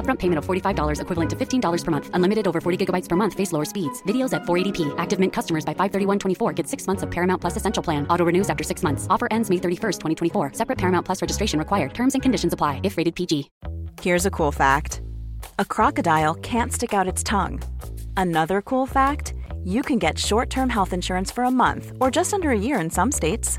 Upfront payment of $45 equivalent to $15 per month. Unlimited over 40 gigabytes per month. Face lower speeds. Videos at 480p. Active Mint customers by 531.24 get six months of Paramount Plus Essential Plan. Auto renews after six months. Offer ends May 31st, 2024. Separate Paramount Plus registration required. Terms and conditions apply if rated PG. Here's a cool fact. A crocodile can't stick out its tongue. Another cool fact you can get short term health insurance for a month or just under a year in some states.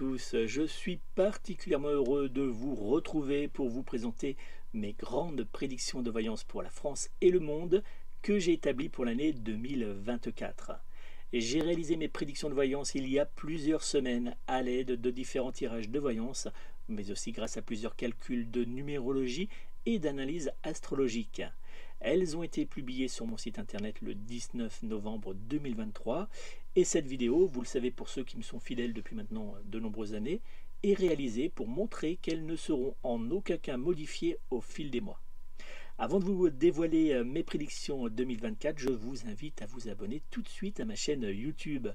je suis particulièrement heureux de vous retrouver pour vous présenter mes grandes prédictions de voyance pour la France et le monde que j'ai établies pour l'année 2024. J'ai réalisé mes prédictions de voyance il y a plusieurs semaines à l'aide de différents tirages de voyance, mais aussi grâce à plusieurs calculs de numérologie et d'analyse astrologique. Elles ont été publiées sur mon site internet le 19 novembre 2023 et cette vidéo, vous le savez pour ceux qui me sont fidèles depuis maintenant de nombreuses années, est réalisée pour montrer qu'elles ne seront en aucun cas modifiées au fil des mois. Avant de vous dévoiler euh, mes prédictions 2024, je vous invite à vous abonner tout de suite à ma chaîne YouTube.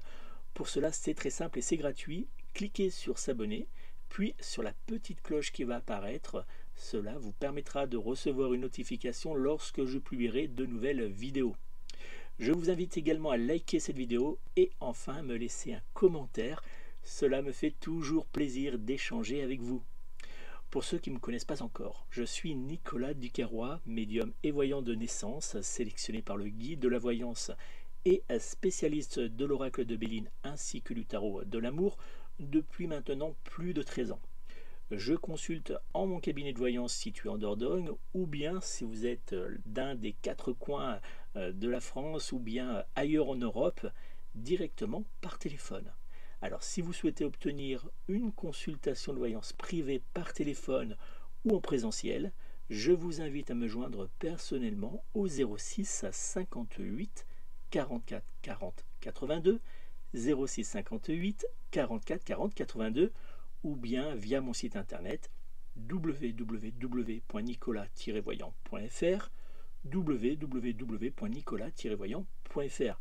Pour cela, c'est très simple et c'est gratuit. Cliquez sur s'abonner, puis sur la petite cloche qui va apparaître. Cela vous permettra de recevoir une notification lorsque je publierai de nouvelles vidéos. Je vous invite également à liker cette vidéo et enfin me laisser un commentaire. Cela me fait toujours plaisir d'échanger avec vous. Pour ceux qui ne me connaissent pas encore, je suis Nicolas Ducarrois, médium et voyant de naissance, sélectionné par le guide de la voyance et spécialiste de l'oracle de Béline ainsi que du tarot de l'amour depuis maintenant plus de 13 ans. Je consulte en mon cabinet de voyance situé en Dordogne ou bien si vous êtes d'un des quatre coins euh, de la France ou bien ailleurs en Europe directement par téléphone. Alors si vous souhaitez obtenir une consultation de voyance privée par téléphone ou en présentiel, je vous invite à me joindre personnellement au 06 58 44 40 82 06 58 44 40 82 ou bien via mon site internet www.nicolas-voyant.fr.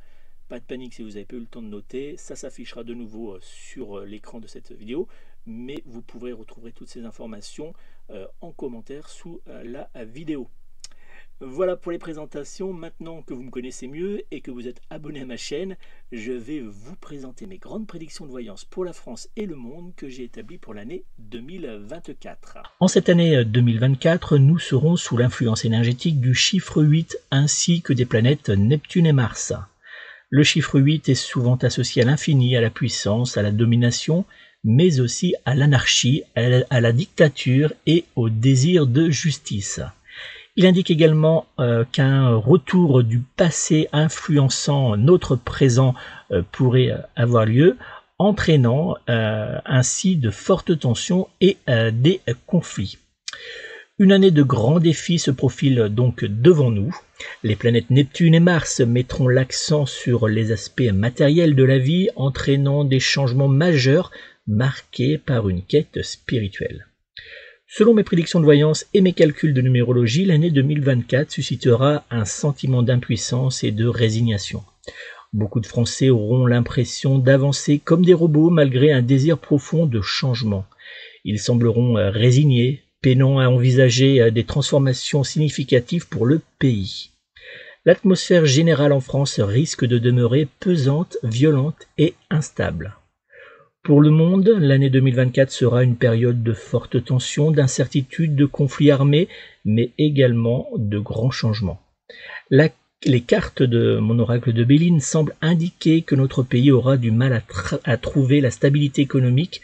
Pas de panique si vous n'avez pas eu le temps de noter, ça s'affichera de nouveau euh, sur euh, l'écran de cette vidéo, mais vous pourrez retrouver toutes ces informations euh, en commentaire sous la vidéo. Voilà pour les présentations. Maintenant que vous me connaissez mieux et que vous êtes abonné à ma chaîne, je vais vous présenter mes grandes prédictions de voyance pour la France et le monde que j'ai établies pour l'année 2024. En cette année 2024, nous serons sous l'influence énergétique du chiffre 8 ainsi que des planètes Neptune et Mars. Le chiffre 8 est souvent associé à l'infini, à la puissance, à la domination, mais aussi à l'anarchie, à la dictature et au désir de justice. Il indique également euh, qu'un retour du passé influençant notre présent euh, pourrait euh, avoir lieu, entraînant ainsi de fortes tensions et des conflits. Une année de grands défis se profile donc devant nous. Les planètes Neptune et Mars mettront l'accent sur les aspects matériels de la vie, entraînant des changements majeurs marqués par une quête spirituelle. Selon mes prédictions de voyance et mes calculs de numérologie, l'année 2024 suscitera un sentiment d'impuissance et de résignation. Beaucoup de Français auront l'impression d'avancer comme des robots malgré un désir profond de changement. Ils sembleront euh, résignés, peinant à envisager des transformations significatives pour le pays. L'atmosphère générale en France risque de demeurer pesante, violente et instable. Pour le monde, l'année 2024 sera une période de forte tension, d'incertitude, de conflits armés, mais également de grands changements. les cartes de mon oracle de Béline semblent indiquer que notre pays aura du mal à trouver la stabilité économique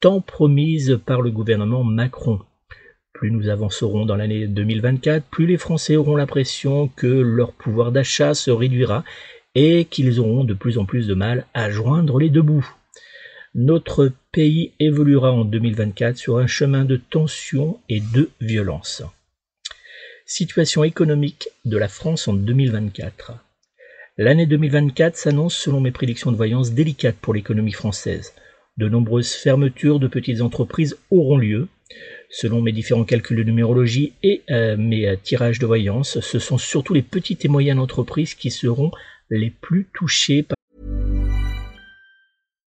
tant promise par le gouvernement Macron. Plus nous avancerons dans l'année 2024, plus les Français auront l'impression que leur pouvoir d'achat se réduira et qu'ils auront de plus en plus de mal à joindre les deux bouts. Notre pays évoluera en 2024 sur un chemin de tension et de violence. Situation économique de la France en 2024. L'année 2024 s'annonce selon mes prédictions de voyance délicate pour l'économie française. De nombreuses fermetures de petites entreprises auront lieu. Selon mes différents calculs de numérologie et euh, mes euh, tirages de voyance, ce sont surtout les petites et moyennes entreprises qui seront les plus touchées par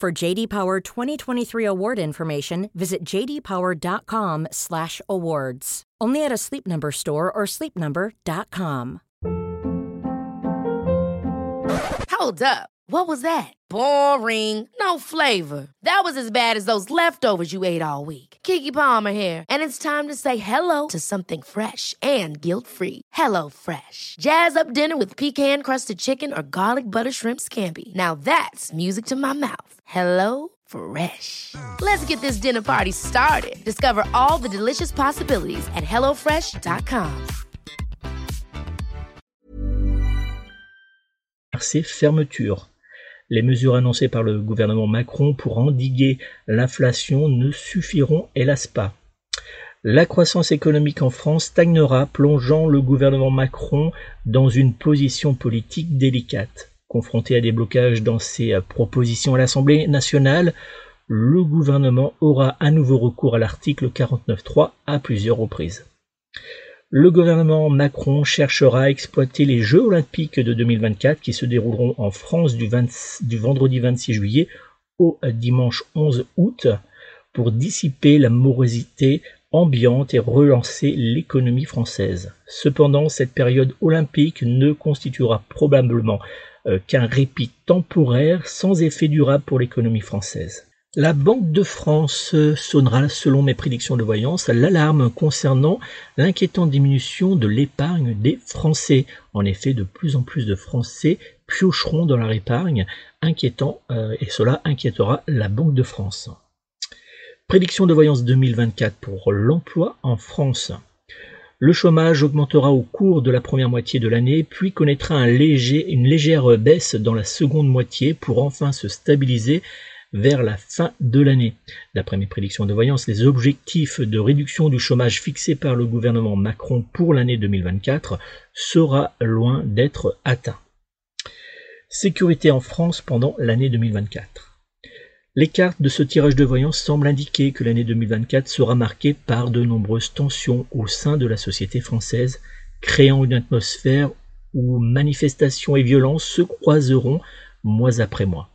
For JD Power 2023 award information, visit jdpower.com/awards. Only at a Sleep Number store or sleepnumber.com. Hold up. What was that? Boring. No flavor. That was as bad as those leftovers you ate all week. Kiki Palmer here, and it's time to say hello to something fresh and guilt-free. Hello Fresh. Jazz up dinner with pecan-crusted chicken or garlic butter shrimp scampi. Now that's music to my mouth. Hello Fresh. Let's get this dinner party started. Discover all the delicious possibilities at hellofresh.com. Ces fermetures. Les mesures annoncées par le gouvernement Macron pour endiguer l'inflation ne suffiront hélas pas. La croissance économique en France stagnera, plongeant le gouvernement Macron dans une position politique délicate. Confronté à des blocages dans ses euh, propositions à l'Assemblée nationale, le gouvernement aura à nouveau recours à l'article 49.3 à plusieurs reprises. Le gouvernement Macron cherchera à exploiter les Jeux olympiques de 2024 qui se dérouleront en France du, vendredi 26 juillet au euh, dimanche 11 août pour dissiper la morosité ambiante et relancer l'économie française. Cependant, cette période olympique ne constituera probablement qu'un répit temporaire sans effet durable pour l'économie française. La Banque de France sonnera, selon mes prédictions de voyance, l'alarme concernant l'inquiétante diminution de l'épargne des Français. En effet, de plus en plus de Français piocheront dans leur épargne, inquiétant, euh, et cela inquiétera la Banque de France. Prédiction de voyance 2024 pour l'emploi en France. Le chômage augmentera au cours de la première moitié de l'année, puis connaîtra une légère baisse dans la seconde moitié pour enfin se stabiliser vers la fin de l'année. D'après mes prédictions de voyance, les objectifs de réduction du chômage fixés par le gouvernement Macron pour l'année 2024 sera loin d'être atteints. Sécurité en France pendant l'année 2024. Les cartes de ce tirage de voyance semblent indiquer que l'année 2024 sera marquée par de nombreuses tensions au sein de la société française, créant une atmosphère où manifestations et violences se croiseront mois après mois.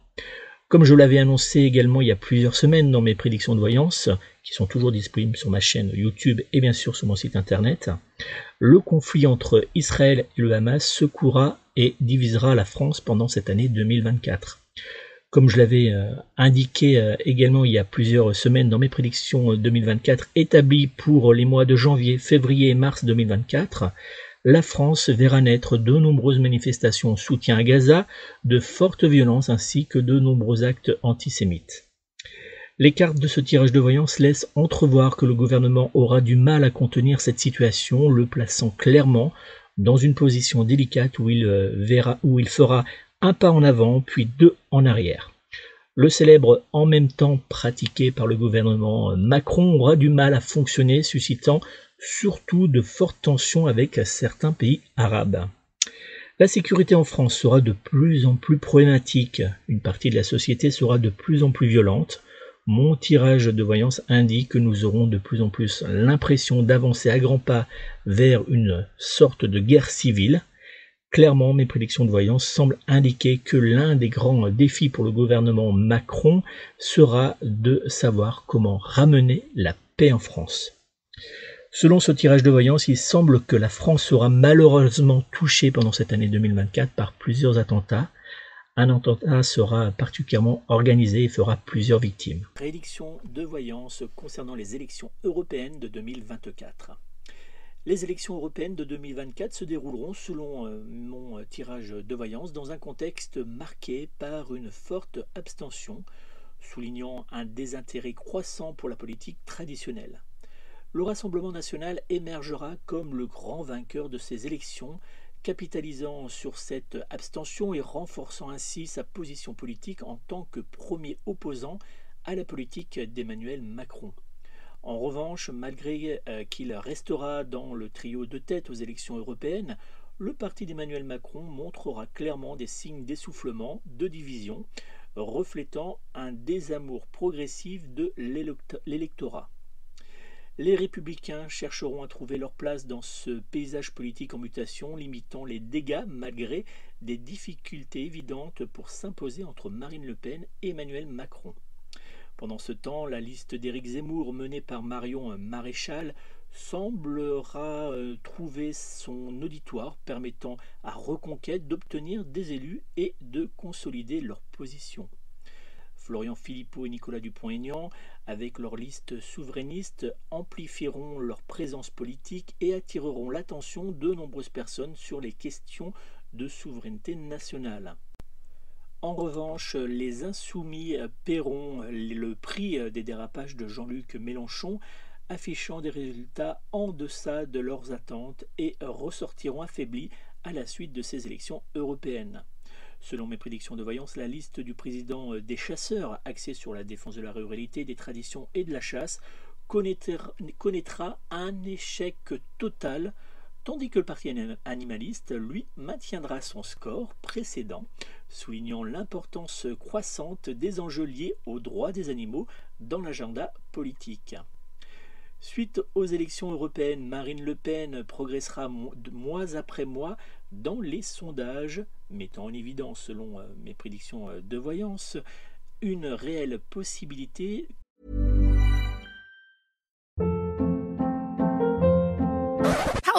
Comme je l'avais annoncé également il y a plusieurs semaines dans mes prédictions de voyance, qui sont toujours disponibles sur ma chaîne YouTube et bien sûr sur mon site internet, le conflit entre Israël et le Hamas secouera et divisera la France pendant cette année 2024. Comme je l'avais euh, indiqué euh, également il y a plusieurs semaines dans mes prédictions 2024 euh, établies pour les mois de janvier, février et mars 2024, la France verra naître de nombreuses manifestations en soutien à Gaza, de fortes violences ainsi que de nombreux actes antisémites. Les cartes de ce tirage de voyance laissent entrevoir que le gouvernement aura du mal à contenir cette situation, le plaçant clairement dans une position délicate où il, où il fera un pas en avant, puis deux en arrière. Le célèbre en même temps pratiqué par le gouvernement Macron aura du mal à fonctionner, suscitant surtout de fortes tensions avec certains pays arabes. La sécurité en France sera de plus en plus problématique, une partie de la société sera de plus en plus violente. Mon tirage de voyance indique que nous aurons de plus en plus l'impression d'avancer à grands pas vers une sorte de guerre civile. Clairement, mes prédictions de voyance semblent indiquer que l'un des grands défis pour le gouvernement Macron sera de savoir comment ramener la paix en France. Selon ce tirage de voyance, il semble que la France sera malheureusement touchée pendant cette année 2024 par plusieurs attentats. Un attentat sera particulièrement organisé et fera plusieurs victimes. Prédiction de voyance concernant les élections européennes de 2024. Les élections européennes de 2024 se dérouleront, selon euh, mon tirage de voyance, dans un contexte marqué par une forte abstention, soulignant un désintérêt croissant pour la politique traditionnelle le Rassemblement national émergera comme le grand vainqueur de ces élections, capitalisant sur cette abstention et renforçant ainsi sa position politique en tant que premier opposant à la politique d'Emmanuel Macron. En revanche, malgré euh, qu'il restera dans le trio de tête aux élections européennes, le parti d'Emmanuel Macron montrera clairement des signes d'essoufflement, de division, reflétant un désamour progressif de l'électorat. Les républicains chercheront à trouver leur place dans ce paysage politique en mutation, limitant les dégâts malgré des difficultés évidentes pour s'imposer entre Marine Le Pen et Emmanuel Macron. Pendant ce temps, la liste d'Éric Zemmour menée par Marion Maréchal semblera euh, trouver son auditoire permettant à Reconquête d'obtenir des élus et de consolider leur position. Florian Philippot et Nicolas Dupont-Aignan, avec leur liste souverainiste, amplifieront leur présence politique et attireront l'attention de nombreuses personnes sur les questions de souveraineté nationale. En revanche, les insoumis paieront le prix des dérapages de Jean-Luc Mélenchon, affichant des résultats en deçà de leurs attentes et ressortiront affaiblis à la suite de ces élections européennes. Selon mes prédictions de voyance, la liste du président des chasseurs, axée sur la défense de la ruralité, des traditions et de la chasse, connaîtra un échec total, tandis que le parti animaliste, lui, maintiendra son score précédent, soulignant l'importance croissante des enjeux liés aux droits des animaux dans l'agenda politique. Suite aux élections européennes, Marine Le Pen progressera mois après mois dans les sondages, mettant en évidence, selon euh, mes prédictions euh, de voyance, une réelle possibilité.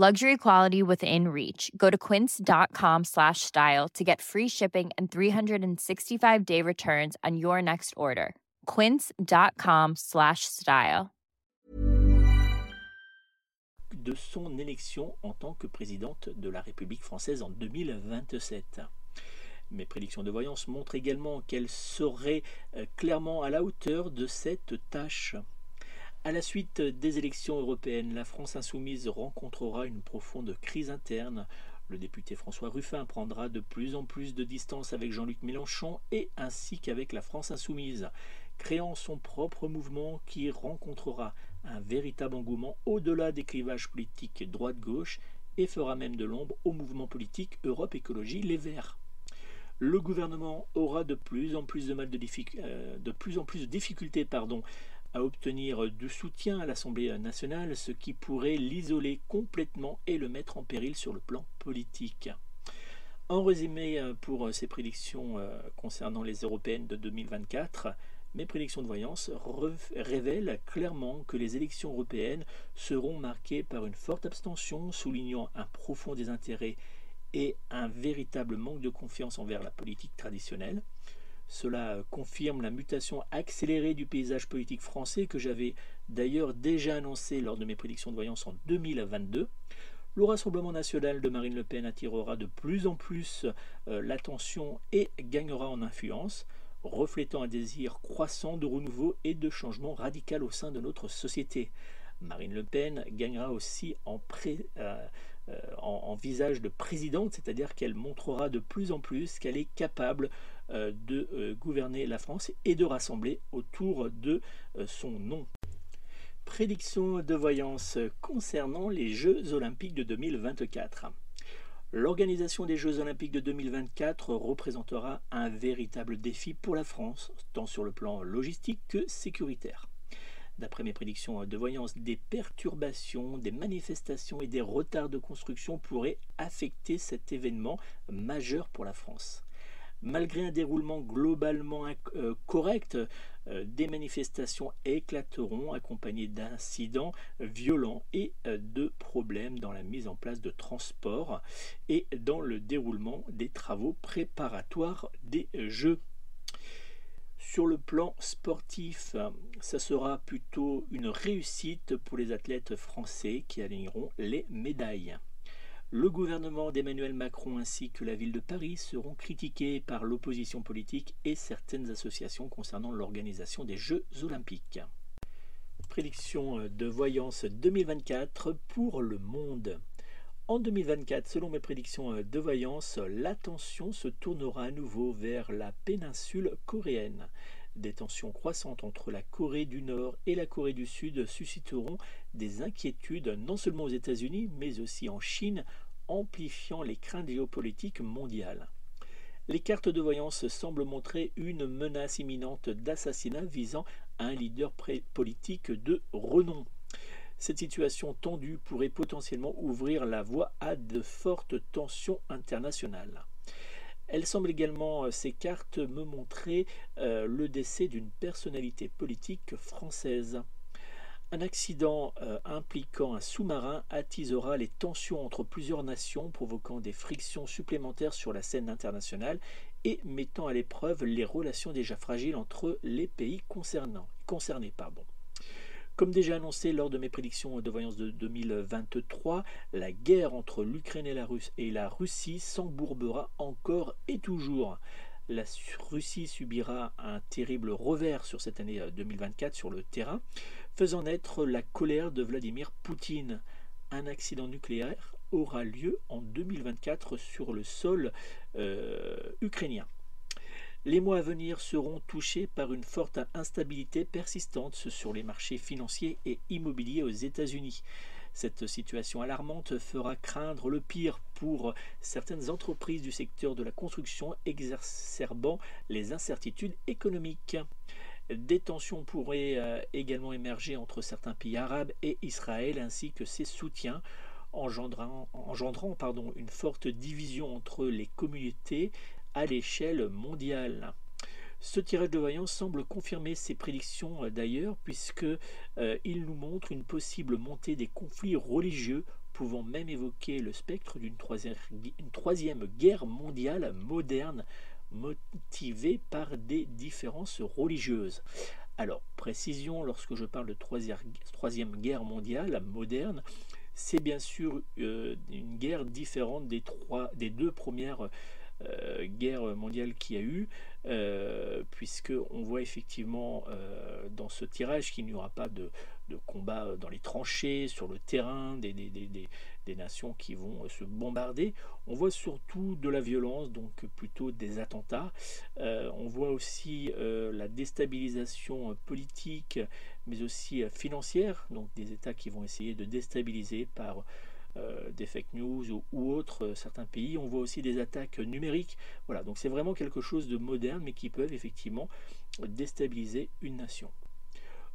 luxury quality within reach. Go to quince.com slash style to get free shipping and 365 day returns on your next order. quince.com slash style. De son élection en tant que présidente de la République française en 2027 Mes prédictions de voyance montrent également qu'elle serait euh, clairement à la hauteur de cette tâche. À la suite des élections européennes, la France insoumise rencontrera une profonde crise interne. Le député François Ruffin prendra de plus en plus de distance avec Jean-Luc Mélenchon et ainsi qu'avec la France insoumise, créant son propre mouvement qui rencontrera un véritable engouement au-delà des clivages politiques droite-gauche et fera même de l'ombre au mouvement politique Europe Écologie Les Verts le gouvernement aura de plus en plus de de, euh, de plus en plus de difficultés pardon, à obtenir du soutien à l'Assemblée nationale, ce qui pourrait l'isoler complètement et le mettre en péril sur le plan politique. En résumé, pour ces prédictions concernant les européennes de 2024, mes prédictions de voyance révèlent clairement que les élections européennes seront marquées par une forte abstention, soulignant un profond désintérêt et un véritable manque de confiance envers la politique traditionnelle. Cela confirme la mutation accélérée du paysage politique français que j'avais d'ailleurs déjà annoncé lors de mes prédictions de voyance en 2022. Le Rassemblement national de Marine Le Pen attirera de plus en plus euh, l'attention et gagnera en influence, reflétant un désir croissant de renouveau et de changement radical au sein de notre société. Marine Le Pen gagnera aussi en, euh, euh, visage de présidente, c'est-à-dire qu'elle montrera de plus en plus qu'elle est capable de euh, gouverner la France et de rassembler autour de son nom. Prédiction de voyance concernant les Jeux olympiques de 2024. L'organisation des Jeux olympiques de 2024 représentera un véritable défi pour la France, tant sur le plan logistique que sécuritaire d'après mes prédictions de voyance, des perturbations, des manifestations et des retards de construction pourraient affecter cet événement majeur pour la France. Malgré un déroulement globalement euh, correct, euh, des manifestations éclateront accompagnées d'incidents violents et euh, de problèmes dans la mise en place de transports et dans le déroulement des travaux préparatoires des Jeux. Sur le plan sportif, ça sera plutôt une réussite pour les athlètes français qui aligneront les médailles. Le gouvernement d'Emmanuel Macron ainsi que la ville de Paris seront critiqués par l'opposition politique et certaines associations concernant l'organisation des Jeux olympiques. Prédiction de voyance 2024 pour le monde. En 2024, selon mes prédictions euh, de voyance, l'attention se tournera à nouveau vers la péninsule coréenne. Des tensions croissantes entre la Corée du Nord et la Corée du Sud susciteront des inquiétudes non seulement aux États-Unis, mais aussi en Chine, amplifiant les craintes géopolitiques mondiales. Les cartes de voyance semblent montrer une menace imminente d'assassinat visant un leader politique de renom. Cette situation tendue pourrait potentiellement ouvrir la voie à de fortes tensions internationales. Elle semble également, euh, ces cartes, me montrer euh, le décès d'une personnalité politique française. Un accident euh, impliquant un sous-marin attisera les tensions entre plusieurs nations, provoquant des frictions supplémentaires sur la scène internationale et mettant à l'épreuve les relations déjà fragiles entre les pays concernés. Comme déjà annoncé lors de mes prédictions de voyance de 2023, la guerre entre l'Ukraine et la, et la Russie s'embourbera encore et toujours. La Russie subira un terrible revers sur cette année 2024 euh, sur le terrain, faisant naître la colère de Vladimir Poutine. Un accident nucléaire aura lieu en 2024 sur le sol euh, ukrainien. Les mois à venir seront touchés par une forte instabilité persistante sur les marchés financiers et immobiliers aux États-Unis. Cette situation alarmante fera craindre le pire pour certaines entreprises du secteur de la construction, exacerbant les incertitudes économiques. Des tensions pourraient euh, également émerger entre certains pays arabes et Israël ainsi que ses soutiens, engendrant, une forte division entre les communautés à l'échelle mondiale. Ce tirage de voyance semble confirmer ces prédictions euh, d'ailleurs, puisqu'il euh, nous montre une possible montée des conflits religieux, pouvant même évoquer le spectre d'une troisième, troisième, guerre mondiale moderne, motivée par des différences religieuses. Alors, précision, lorsque je parle de troisième, guerre mondiale moderne, c'est bien sûr euh, une guerre différente des, deux premières euh, guerre mondiale qui a eu, euh, puisque on voit effectivement euh, dans ce tirage qu'il n'y aura pas de, combat dans les tranchées, sur le terrain, des, nations qui vont se bombarder. On voit surtout de la violence, donc plutôt des attentats. on voit aussi la déstabilisation politique, mais aussi financière, donc des États qui vont essayer de déstabiliser par euh, des fake news ou, autres, euh, certains pays. On voit aussi des attaques numériques. Voilà, donc c'est vraiment quelque chose de moderne, mais qui peuvent effectivement déstabiliser une nation.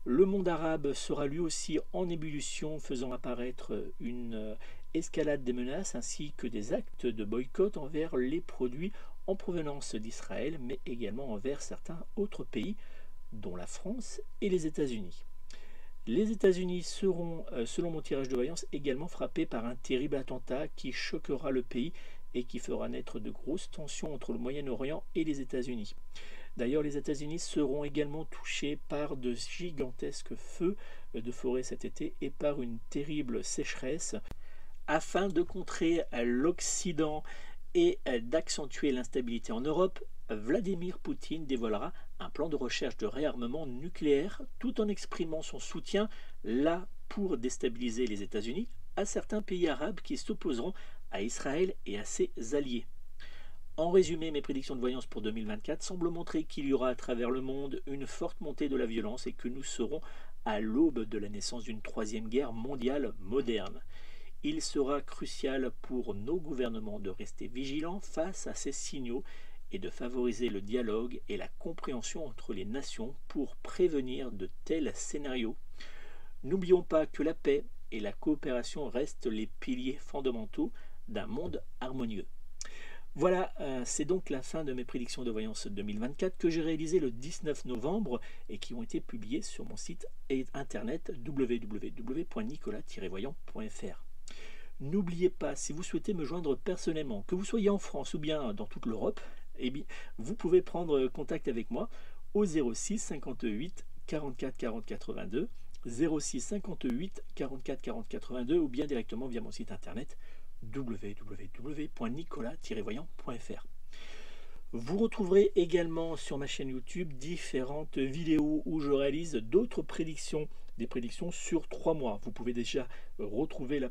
Le monde arabe sera lui aussi en ébullition, faisant apparaître une escalade des menaces ainsi que des actes de boycott envers les produits en provenance d'Israël, mais également envers certains autres pays, dont la France et les États-Unis. Les États-Unis seront, euh, selon mon tirage de voyance, également frappés par un terrible attentat qui choquera le pays et qui fera naître de grosses tensions entre le Moyen-Orient et les États-Unis. D'ailleurs, les États-Unis seront également touchés par de gigantesques feux de forêt cet été et par une terrible sécheresse. Afin de contrer l'Occident et d'accentuer l'instabilité en Europe, Vladimir Poutine dévoilera un plan de recherche de réarmement nucléaire tout en exprimant son soutien, là pour déstabiliser les États-Unis, à certains pays arabes qui s'opposeront à Israël et à ses alliés. En résumé, mes prédictions de voyance pour 2024 semblent montrer qu'il y aura à travers le monde une forte montée de la violence et que nous serons à l'aube de la naissance d'une troisième guerre mondiale moderne. Il sera crucial pour nos gouvernements de rester vigilants face à ces signaux et de favoriser le dialogue et la compréhension entre les nations pour prévenir de tels scénarios. N'oublions pas que la paix et la coopération restent les piliers fondamentaux d'un monde harmonieux. Voilà, euh, c'est donc la fin de mes prédictions de voyance 2024 que j'ai réalisées le 19 novembre et qui ont été publiées sur mon site internet www.nicolas-voyant.fr. N'oubliez pas, si vous souhaitez me joindre personnellement, que vous soyez en France ou bien dans toute l'Europe, eh vous pouvez prendre contact avec moi au 06 58 44 40 82, 06 58 44 40 82 ou bien directement via mon site internet www.nicolas-voyant.fr. Vous retrouverez également sur ma chaîne YouTube différentes vidéos où je réalise d'autres prédictions des prédictions sur trois mois. Vous pouvez déjà retrouver la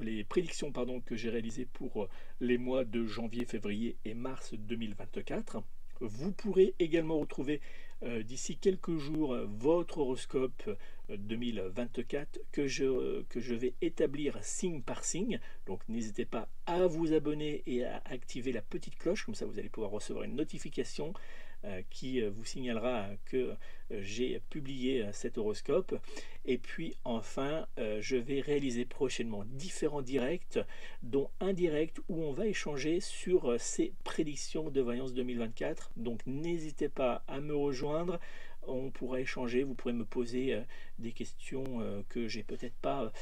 les prédictions pardon, que j'ai réalisées pour euh, les mois de janvier, février et mars 2024. Vous pourrez également retrouver d'ici quelques jours votre horoscope 2024 que je, que je vais établir signe par signe. Donc n'hésitez pas à vous abonner et à activer la petite cloche, comme ça vous allez pouvoir recevoir une notification euh, qui euh, vous signalera que euh, j'ai publié cet horoscope. Et puis enfin, je vais réaliser prochainement différents directs, dont un direct où on va échanger sur ces prédictions de voyance 2024. Donc n'hésitez pas à me rejoindre on pourra échanger, vous pourrez me poser des questions que j'ai peut-être pas,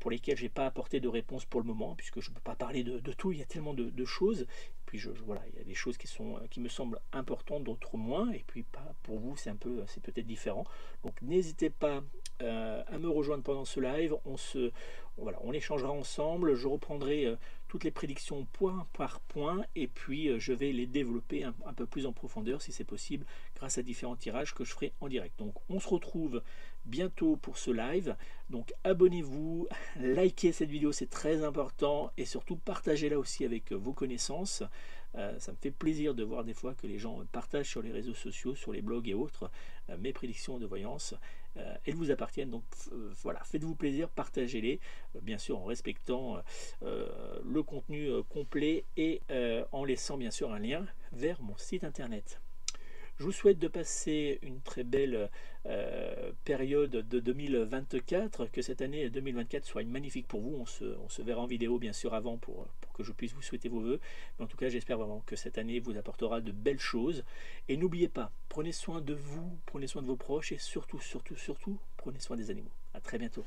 pour lesquelles j'ai pas apporté de réponse pour le moment, puisque je ne peux pas parler de, tout, il y a tellement de choses voilà, il y a des choses qui sont qui me semblent importantes, d'autres moins, et puis pas pour vous, c'est un peu, c'est peut-être différent. Donc n'hésitez pas euh, à me rejoindre pendant ce live. On se, voilà, on échangera ensemble. Je reprendrai euh, toutes les prédictions point par point, et puis euh, je vais les développer un, peu plus en profondeur si c'est possible, grâce à différents tirages que je ferai en direct. Donc on se retrouve bientôt pour ce live. Donc abonnez-vous, likez cette vidéo, c'est très important, et surtout partagez-la aussi avec vos connaissances. Euh, ça me fait plaisir de voir des fois que les gens partagent sur les réseaux sociaux, sur les blogs et autres, euh, mes prédictions de voyance. Euh, elles vous appartiennent, donc voilà, faites-vous plaisir, partagez-les, bien sûr en respectant le contenu complet et en laissant bien sûr un lien vers mon site internet. Je vous souhaite de passer une très belle euh, période de 2024, que cette année 2024 soit magnifique pour vous. On se, verra en vidéo bien sûr avant pour, que je puisse vous souhaiter vos voeux. Mais en tout cas, j'espère vraiment que cette année vous apportera de belles choses. Et n'oubliez pas, prenez soin de vous, prenez soin de vos proches et surtout, surtout, surtout, prenez soin des animaux. A très bientôt.